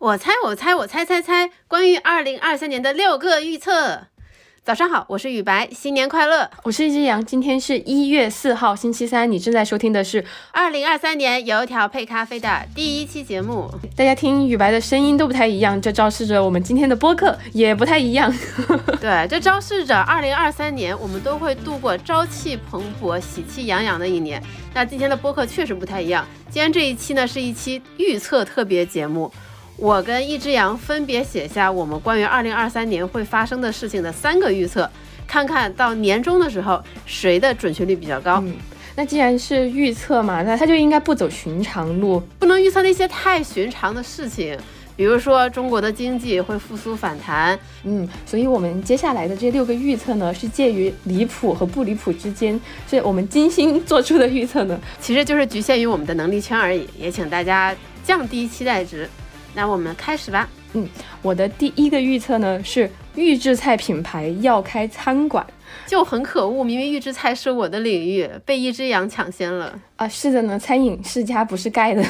我猜，我猜，我猜猜猜，关于二零二三年的六个预测。早上好，我是雨白，新年快乐！我是一只羊，今天是一月四号，星期三。你正在收听的是二零二三年油条配咖啡的第一期节目。大家听雨白的声音都不太一样，这昭示着我们今天的播客也不太一样。对，这昭示着二零二三年我们都会度过朝气蓬勃、喜气洋洋的一年。那今天的播客确实不太一样，今天这一期呢是一期预测特别节目。我跟一只羊分别写下我们关于二零二三年会发生的事情的三个预测，看看到年终的时候谁的准确率比较高。嗯，那既然是预测嘛，那他就应该不走寻常路，不能预测那些太寻常的事情，比如说中国的经济会复苏反弹。嗯，所以我们接下来的这六个预测呢，是介于离谱和不离谱之间，是我们精心做出的预测呢，其实就是局限于我们的能力圈而已，也请大家降低期待值。那我们开始吧。嗯，我的第一个预测呢是预制菜品牌要开餐馆，就很可恶，明明预制菜是我的领域，被一只羊抢先了。啊，是的呢，餐饮世家不是盖的，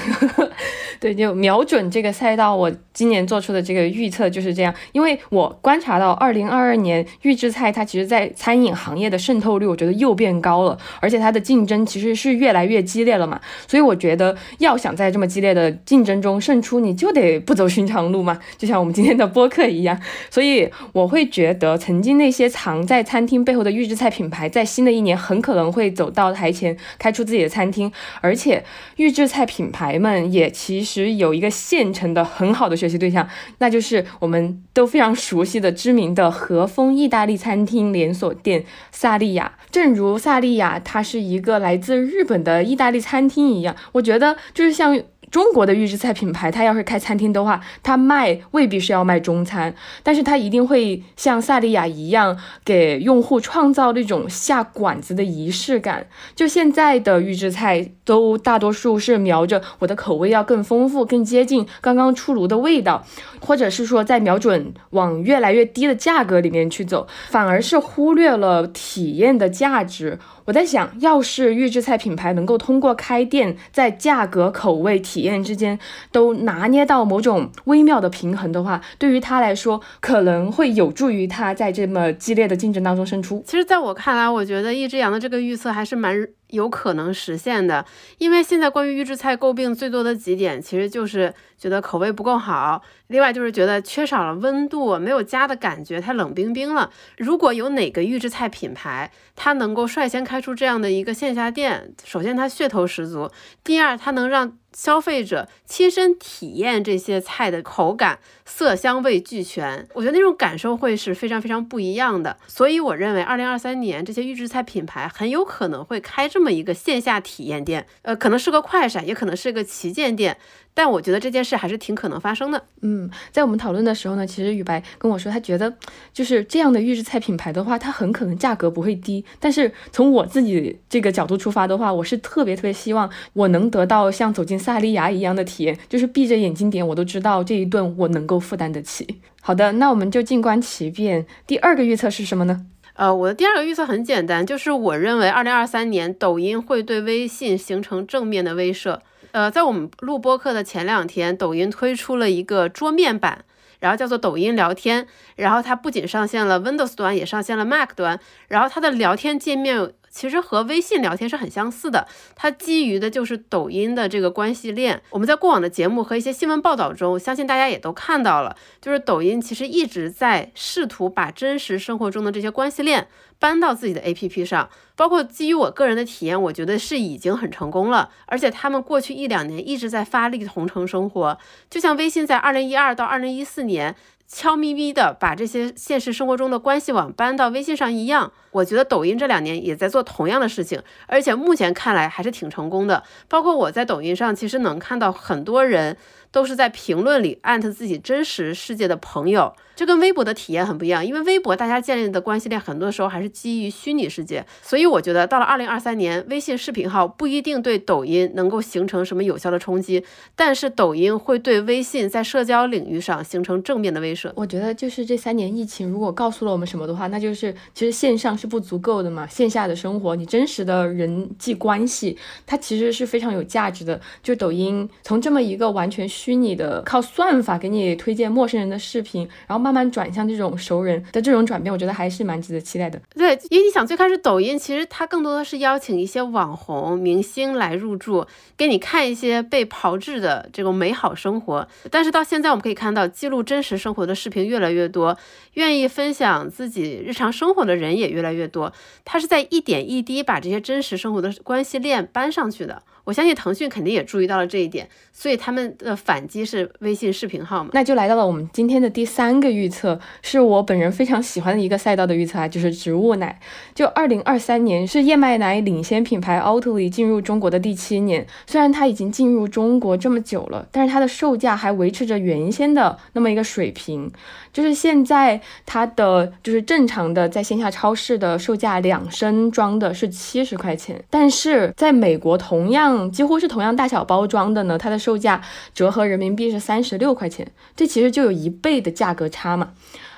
对，就瞄准这个赛道，我今年做出的这个预测就是这样。因为我观察到，二零二二年预制菜它其实在餐饮行业的渗透率，我觉得又变高了，而且它的竞争其实是越来越激烈了嘛。所以我觉得，要想在这么激烈的竞争中胜出，你就得不走寻常路嘛，就像我们今天的播客一样。所以我会觉得，曾经那些藏在餐厅背后的预制菜品牌，在新的一年很可能会走到台前，开出自己的餐厅。而且预制菜品牌们也其实有一个现成的很好的学习对象，那就是我们都非常熟悉的知名的和风意大利餐厅连锁店萨莉亚。正如萨莉亚，它是一个来自日本的意大利餐厅一样，我觉得就是像。中国的预制菜品牌，它要是开餐厅的话，它卖未必是要卖中餐，但是它一定会像萨莉亚一样，给用户创造那种下馆子的仪式感。就现在的预制菜，都大多数是瞄着我的口味要更丰富、更接近刚刚出炉的味道，或者是说在瞄准往越来越低的价格里面去走，反而是忽略了体验的价值。我在想，要是预制菜品牌能够通过开店，在价格、口味、体验之间都拿捏到某种微妙的平衡的话，对于他来说，可能会有助于他在这么激烈的竞争当中胜出。其实，在我看来，我觉得一只羊的这个预测还是蛮。有可能实现的，因为现在关于预制菜诟病最多的几点，其实就是觉得口味不够好，另外就是觉得缺少了温度，没有家的感觉，太冷冰冰了。如果有哪个预制菜品牌，它能够率先开出这样的一个线下店，首先它噱头十足，第二它能让。消费者亲身体验这些菜的口感、色香味俱全，我觉得那种感受会是非常非常不一样的。所以我认为，二零二三年这些预制菜品牌很有可能会开这么一个线下体验店，呃，可能是个快闪，也可能是个旗舰店。但我觉得这件事还是挺可能发生的。嗯，在我们讨论的时候呢，其实雨白跟我说，他觉得就是这样的预制菜品牌的话，它很可能价格不会低。但是从我自己这个角度出发的话，我是特别特别希望我能得到像走进萨莉亚一样的体验，就是闭着眼睛点，我都知道这一顿我能够负担得起。好的，那我们就静观其变。第二个预测是什么呢？呃，我的第二个预测很简单，就是我认为二零二三年抖音会对微信形成正面的威慑。呃，在我们录播课的前两天，抖音推出了一个桌面版，然后叫做抖音聊天，然后它不仅上线了 Windows 端，也上线了 Mac 端，然后它的聊天界面。其实和微信聊天是很相似的，它基于的就是抖音的这个关系链。我们在过往的节目和一些新闻报道中，相信大家也都看到了，就是抖音其实一直在试图把真实生活中的这些关系链搬到自己的 APP 上。包括基于我个人的体验，我觉得是已经很成功了。而且他们过去一两年一直在发力同城生活，就像微信在二零一二到二零一四年。悄咪咪的把这些现实生活中的关系网搬到微信上一样，我觉得抖音这两年也在做同样的事情，而且目前看来还是挺成功的。包括我在抖音上，其实能看到很多人。都是在评论里艾特自己真实世界的朋友，这跟微博的体验很不一样。因为微博大家建立的关系链很多时候还是基于虚拟世界，所以我觉得到了二零二三年，微信视频号不一定对抖音能够形成什么有效的冲击，但是抖音会对微信在社交领域上形成正面的威慑。我觉得就是这三年疫情如果告诉了我们什么的话，那就是其实线上是不足够的嘛，线下的生活，你真实的人际关系，它其实是非常有价值的。就抖音从这么一个完全虚。虚拟的靠算法给你推荐陌生人的视频，然后慢慢转向这种熟人的这种转变，我觉得还是蛮值得期待的。对，因为你想最开始抖音其实它更多的是邀请一些网红明星来入驻，给你看一些被炮制的这种美好生活。但是到现在我们可以看到，记录真实生活的视频越来越多，愿意分享自己日常生活的人也越来越多。它是在一点一滴把这些真实生活的关系链搬上去的。我相信腾讯肯定也注意到了这一点，所以他们的反击是微信视频号嘛？那就来到了我们今天的第三个预测，是我本人非常喜欢的一个赛道的预测啊，就是植物奶。就二零二三年是燕麦奶领先品牌 Oatly 进入中国的第七年，虽然它已经进入中国这么久了，但是它的售价还维持着原先的那么一个水平，就是现在它的就是正常的在线下超市的售价两升装的是七十块钱，但是在美国同样。几乎是同样大小包装的呢，它的售价折合人民币是三十六块钱，这其实就有一倍的价格差嘛。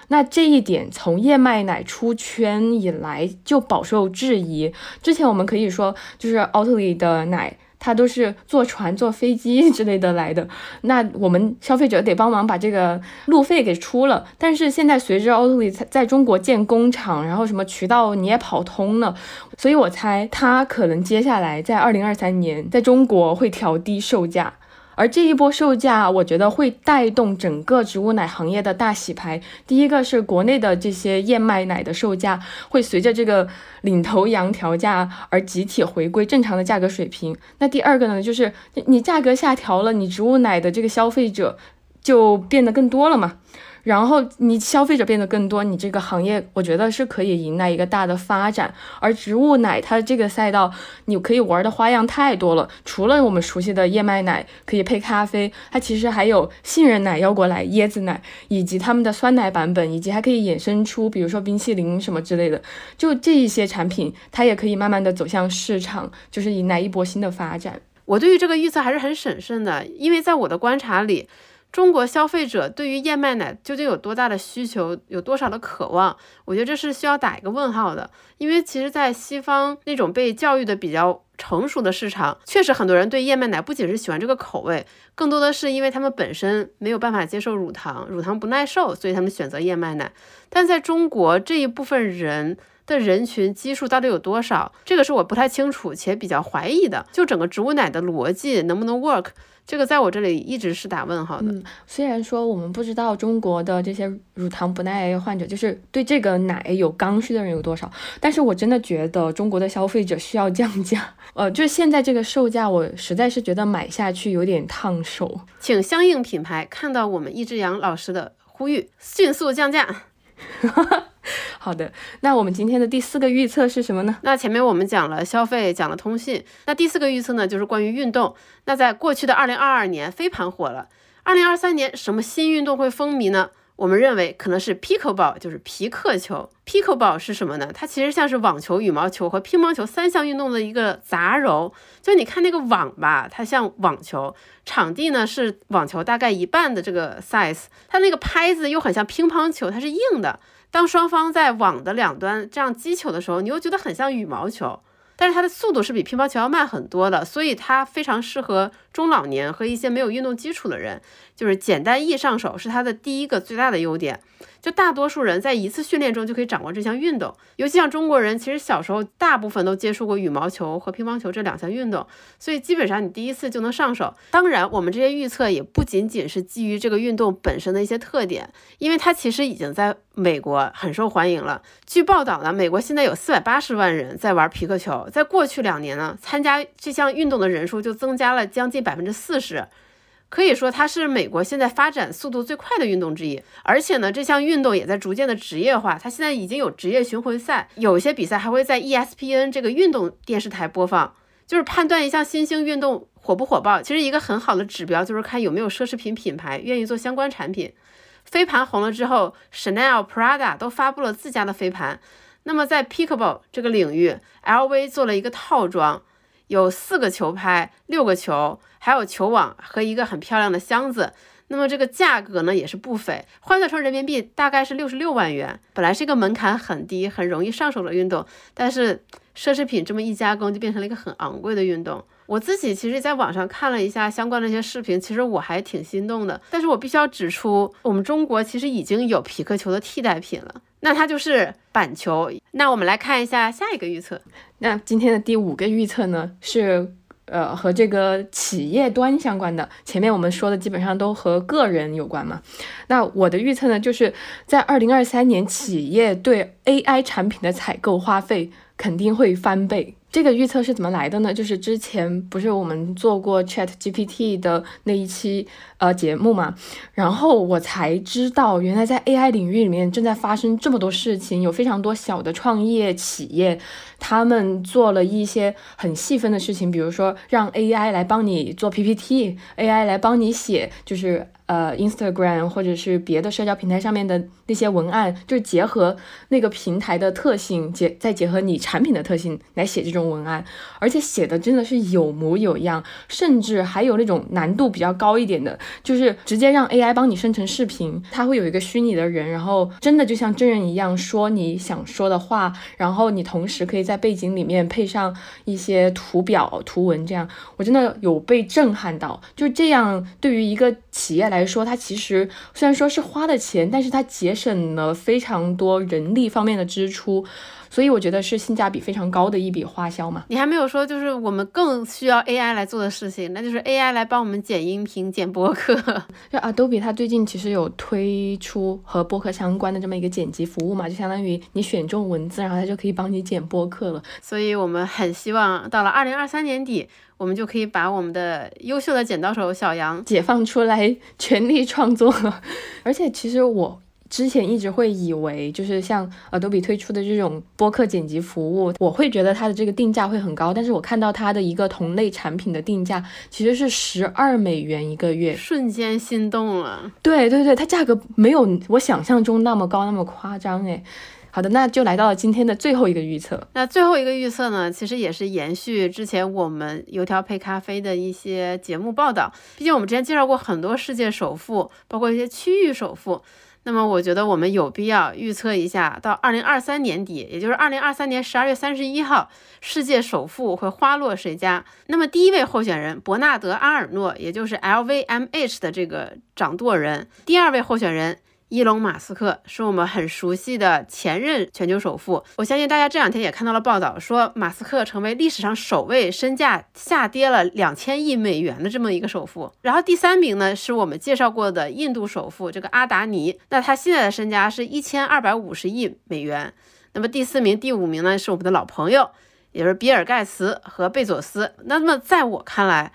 那这一点从燕麦奶出圈以来就饱受质疑。之前我们可以说，就是奥特利的奶。他都是坐船、坐飞机 之类的来的，那我们消费者得帮忙把这个路费给出了。但是现在随着奥特利在在中国建工厂，然后什么渠道你也跑通了，所以我猜他可能接下来在二零二三年在中国会调低售价。而这一波售价，我觉得会带动整个植物奶行业的大洗牌。第一个是国内的这些燕麦奶的售价会随着这个领头羊调价而集体回归正常的价格水平。那第二个呢，就是你价格下调了，你植物奶的这个消费者就变得更多了嘛。然后你消费者变得更多，你这个行业我觉得是可以迎来一个大的发展。而植物奶它这个赛道，你可以玩的花样太多了。除了我们熟悉的燕麦奶可以配咖啡，它其实还有杏仁奶、腰果奶、椰子奶，以及他们的酸奶版本，以及还可以衍生出比如说冰淇淋什么之类的。就这一些产品，它也可以慢慢的走向市场，就是迎来一波新的发展。我对于这个预测还是很审慎的，因为在我的观察里。中国消费者对于燕麦奶究竟有多大的需求，有多少的渴望？我觉得这是需要打一个问号的。因为其实，在西方那种被教育的比较成熟的市场，确实很多人对燕麦奶不仅是喜欢这个口味，更多的是因为他们本身没有办法接受乳糖，乳糖不耐受，所以他们选择燕麦奶。但在中国这一部分人的人群基数到底有多少？这个是我不太清楚且比较怀疑的。就整个植物奶的逻辑能不能 work？这个在我这里一直是打问号的。嗯，虽然说我们不知道中国的这些乳糖不耐患者，就是对这个奶有刚需的人有多少，但是我真的觉得中国的消费者需要降价。呃，就是现在这个售价，我实在是觉得买下去有点烫手。请相应品牌看到我们一只羊老师的呼吁，迅速降价。好的，那我们今天的第四个预测是什么呢？那前面我们讲了消费，讲了通信，那第四个预测呢，就是关于运动。那在过去的二零二二年飞盘火了，二零二三年什么新运动会风靡呢？我们认为可能是 pickleball，就是皮克球。pickleball 是什么呢？它其实像是网球、羽毛球和乒乓球三项运动的一个杂糅。就你看那个网吧，它像网球，场地呢是网球大概一半的这个 size，它那个拍子又很像乒乓球，它是硬的。当双方在网的两端这样击球的时候，你又觉得很像羽毛球，但是它的速度是比乒乓球要慢很多的，所以它非常适合中老年和一些没有运动基础的人，就是简单易上手是它的第一个最大的优点。就大多数人在一次训练中就可以掌握这项运动，尤其像中国人，其实小时候大部分都接触过羽毛球和乒乓球这两项运动，所以基本上你第一次就能上手。当然，我们这些预测也不仅仅是基于这个运动本身的一些特点，因为它其实已经在美国很受欢迎了。据报道呢，美国现在有四百八十万人在玩皮克球，在过去两年呢，参加这项运动的人数就增加了将近百分之四十。可以说它是美国现在发展速度最快的运动之一，而且呢，这项运动也在逐渐的职业化。它现在已经有职业巡回赛，有些比赛还会在 ESPN 这个运动电视台播放。就是判断一项新兴运动火不火爆，其实一个很好的指标就是看有没有奢侈品品牌愿意做相关产品。飞盘红了之后，Chanel、Prada 都发布了自家的飞盘。那么在 Pickleball 这个领域，LV 做了一个套装。有四个球拍，六个球，还有球网和一个很漂亮的箱子。那么这个价格呢也是不菲，换算成人民币大概是六十六万元。本来是一个门槛很低、很容易上手的运动，但是奢侈品这么一加工，就变成了一个很昂贵的运动。我自己其实在网上看了一下相关的一些视频，其实我还挺心动的。但是我必须要指出，我们中国其实已经有匹克球的替代品了，那它就是板球。那我们来看一下下一个预测。那今天的第五个预测呢是。呃，和这个企业端相关的，前面我们说的基本上都和个人有关嘛。那我的预测呢，就是在二零二三年，企业对 AI 产品的采购花费肯定会翻倍。这个预测是怎么来的呢？就是之前不是我们做过 Chat GPT 的那一期呃节目嘛，然后我才知道，原来在 AI 领域里面正在发生这么多事情，有非常多小的创业企业，他们做了一些很细分的事情，比如说让 AI 来帮你做 PPT，AI 来帮你写，就是。呃，Instagram 或者是别的社交平台上面的那些文案，就是结合那个平台的特性，结再结合你产品的特性来写这种文案，而且写的真的是有模有样，甚至还有那种难度比较高一点的，就是直接让 AI 帮你生成视频，它会有一个虚拟的人，然后真的就像真人一样说你想说的话，然后你同时可以在背景里面配上一些图表、图文，这样我真的有被震撼到，就这样对于一个企业来。说，它其实虽然说是花的钱，但是它节了非常多人力方面的支出，所以我觉得是性价比非常高的一笔花销嘛。你还没有说，就是我们更需要 AI 来做的事情，那就是 AI 来帮我们剪音频、剪播客。就 Adobe 它最近其实有推出和播客相关的这么一个剪辑服务嘛，就相当于你选中文字，然后它就可以帮你剪播客了。所以我们很希望到了二零二三年底。我们就可以把我们的优秀的剪刀手小杨解放出来，全力创作。而且，其实我之前一直会以为，就是像 Adobe 推出的这种播客剪辑服务，我会觉得它的这个定价会很高。但是我看到它的一个同类产品的定价其实是十二美元一个月，瞬间心动了。对对对，它价格没有我想象中那么高，那么夸张诶。好的，那就来到了今天的最后一个预测。那最后一个预测呢，其实也是延续之前我们油条配咖啡的一些节目报道。毕竟我们之前介绍过很多世界首富，包括一些区域首富。那么我觉得我们有必要预测一下，到二零二三年底，也就是二零二三年十二月三十一号，世界首富会花落谁家？那么第一位候选人伯纳德·阿尔诺，也就是 LVMH 的这个掌舵人；第二位候选人。伊隆·马斯克是我们很熟悉的前任全球首富，我相信大家这两天也看到了报道，说马斯克成为历史上首位身价下跌了两千亿美元的这么一个首富。然后第三名呢，是我们介绍过的印度首富这个阿达尼，那他现在的身家是一千二百五十亿美元。那么第四名、第五名呢，是我们的老朋友，也是比尔·盖茨和贝佐斯。那么在我看来，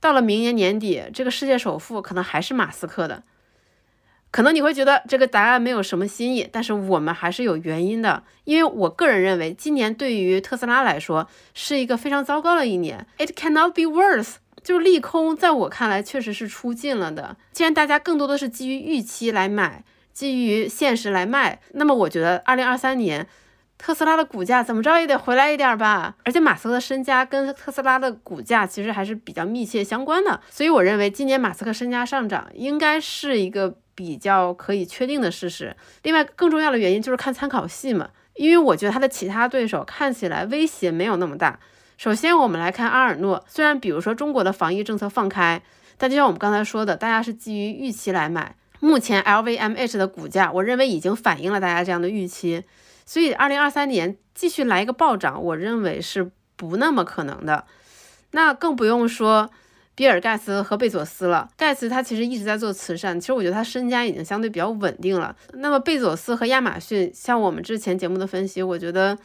到了明年年底，这个世界首富可能还是马斯克的。可能你会觉得这个答案没有什么新意，但是我们还是有原因的。因为我个人认为，今年对于特斯拉来说是一个非常糟糕的一年。It cannot be worse，就是利空，在我看来确实是出尽了的。既然大家更多的是基于预期来买，基于现实来卖，那么我觉得二零二三年特斯拉的股价怎么着也得回来一点吧。而且马斯克的身家跟特斯拉的股价其实还是比较密切相关的，所以我认为今年马斯克身家上涨应该是一个。比较可以确定的事实。另外，更重要的原因就是看参考系嘛，因为我觉得他的其他对手看起来威胁没有那么大。首先，我们来看阿尔诺，虽然比如说中国的防疫政策放开，但就像我们刚才说的，大家是基于预期来买。目前 LVMH 的股价，我认为已经反映了大家这样的预期，所以二零二三年继续来一个暴涨，我认为是不那么可能的。那更不用说。比尔盖茨和贝佐斯了。盖茨他其实一直在做慈善，其实我觉得他身家已经相对比较稳定了。那么贝佐斯和亚马逊，像我们之前节目的分析，我觉得，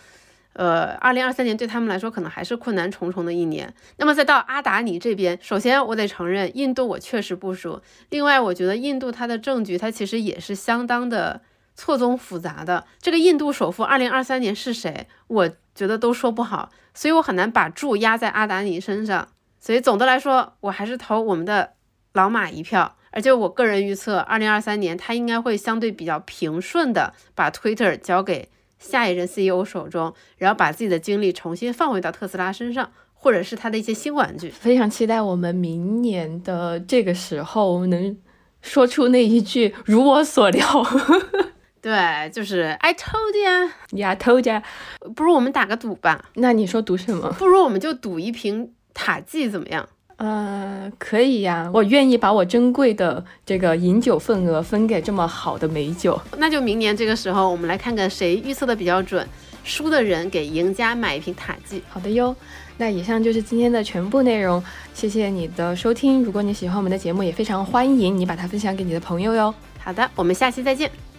呃，二零二三年对他们来说可能还是困难重重的一年。那么再到阿达尼这边，首先我得承认，印度我确实不熟。另外，我觉得印度它的政局它其实也是相当的错综复杂的。这个印度首富二零二三年是谁？我觉得都说不好，所以我很难把注压在阿达尼身上。所以总的来说，我还是投我们的老马一票。而且我个人预测，二零二三年他应该会相对比较平顺的把 Twitter 交给下一任 CEO 手中，然后把自己的精力重新放回到特斯拉身上，或者是他的一些新玩具。非常期待我们明年的这个时候能说出那一句“如我所料”。对，就是 I told you，呀，told you。不如我们打个赌吧？那你说赌什么？不如我们就赌一瓶。塔季怎么样？呃，可以呀，我愿意把我珍贵的这个饮酒份额分给这么好的美酒。那就明年这个时候，我们来看看谁预测的比较准，输的人给赢家买一瓶塔季。好的哟，那以上就是今天的全部内容，谢谢你的收听。如果你喜欢我们的节目，也非常欢迎你把它分享给你的朋友哟。好的，我们下期再见。